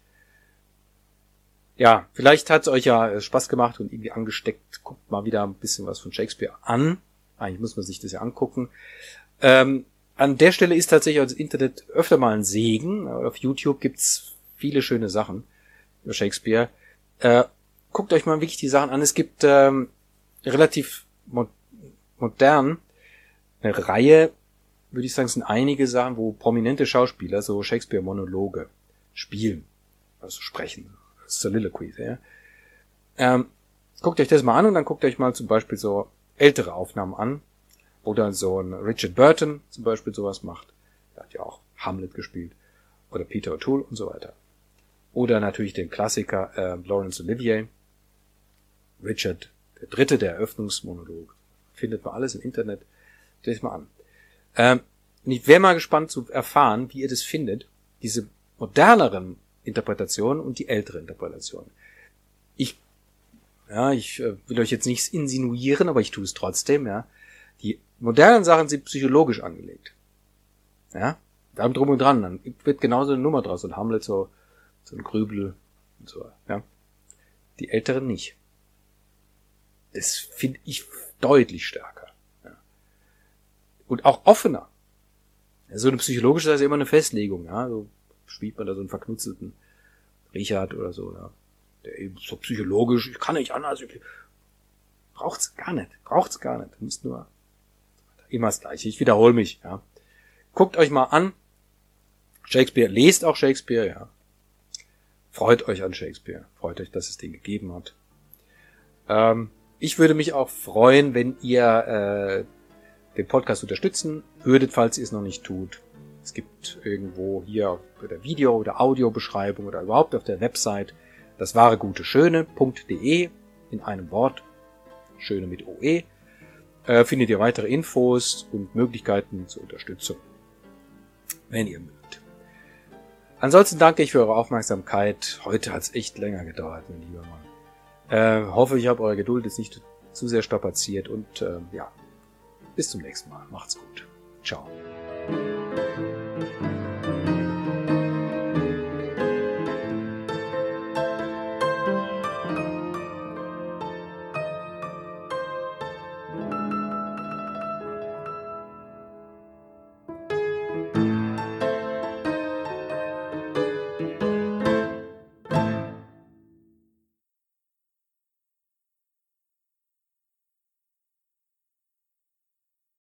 Ja, vielleicht hat's euch ja äh, Spaß gemacht und irgendwie angesteckt. Guckt mal wieder ein bisschen was von Shakespeare an. Eigentlich muss man sich das ja angucken. Ähm, an der Stelle ist tatsächlich das Internet öfter mal ein Segen. Auf YouTube gibt's viele schöne Sachen über Shakespeare. Äh, guckt euch mal wirklich die Sachen an. Es gibt ähm, relativ mo modern eine Reihe, würde ich sagen, es sind einige Sachen, wo prominente Schauspieler so Shakespeare-Monologe spielen, also sprechen, Soliloquies. Ja. Ähm, guckt euch das mal an und dann guckt euch mal zum Beispiel so ältere Aufnahmen an, oder so ein Richard Burton zum Beispiel sowas macht. Der hat ja auch Hamlet gespielt. Oder Peter O'Toole und so weiter. Oder natürlich den Klassiker äh, Laurence Olivier. Richard der Dritte, der Eröffnungsmonolog. Findet man alles im Internet. Seht mal an. Ähm, ich wäre mal gespannt zu erfahren, wie ihr das findet. Diese moderneren Interpretationen und die ältere Interpretation. Ich, ja, ich äh, will euch jetzt nichts insinuieren, aber ich tue es trotzdem, ja. Die modernen Sachen sind psychologisch angelegt. Ja, da drum und dran. Dann wird genauso eine Nummer draus. Und Hamlet so, so ein Grübel und so, ja. Die Älteren nicht. Das finde ich deutlich stärker. Ja. Und auch offener. So eine psychologische ist ja immer eine Festlegung, ja. So spielt man da so einen verknutzelten Richard oder so, ja. Der eben so psychologisch, ich kann nicht anders. Braucht's gar nicht. Braucht's gar nicht. Du musst nur immer das Gleiche. Ich wiederhole mich, ja. Guckt euch mal an. Shakespeare, lest auch Shakespeare, ja. Freut euch an Shakespeare. Freut euch, dass es den gegeben hat. Ähm, ich würde mich auch freuen, wenn ihr äh, den Podcast unterstützen würdet, falls ihr es noch nicht tut. Es gibt irgendwo hier bei der Video- oder Audiobeschreibung oder überhaupt auf der Website das wahre gute schöne.de in einem Wort. Schöne mit OE. Äh, findet ihr weitere Infos und Möglichkeiten zur Unterstützung. Wenn ihr mögt. Ansonsten danke ich für eure Aufmerksamkeit. Heute hat es echt länger gedauert, mein lieber Mann. Äh, hoffe, ich habe eure Geduld jetzt nicht zu sehr strapaziert und äh, ja, bis zum nächsten Mal. Macht's gut. Ciao.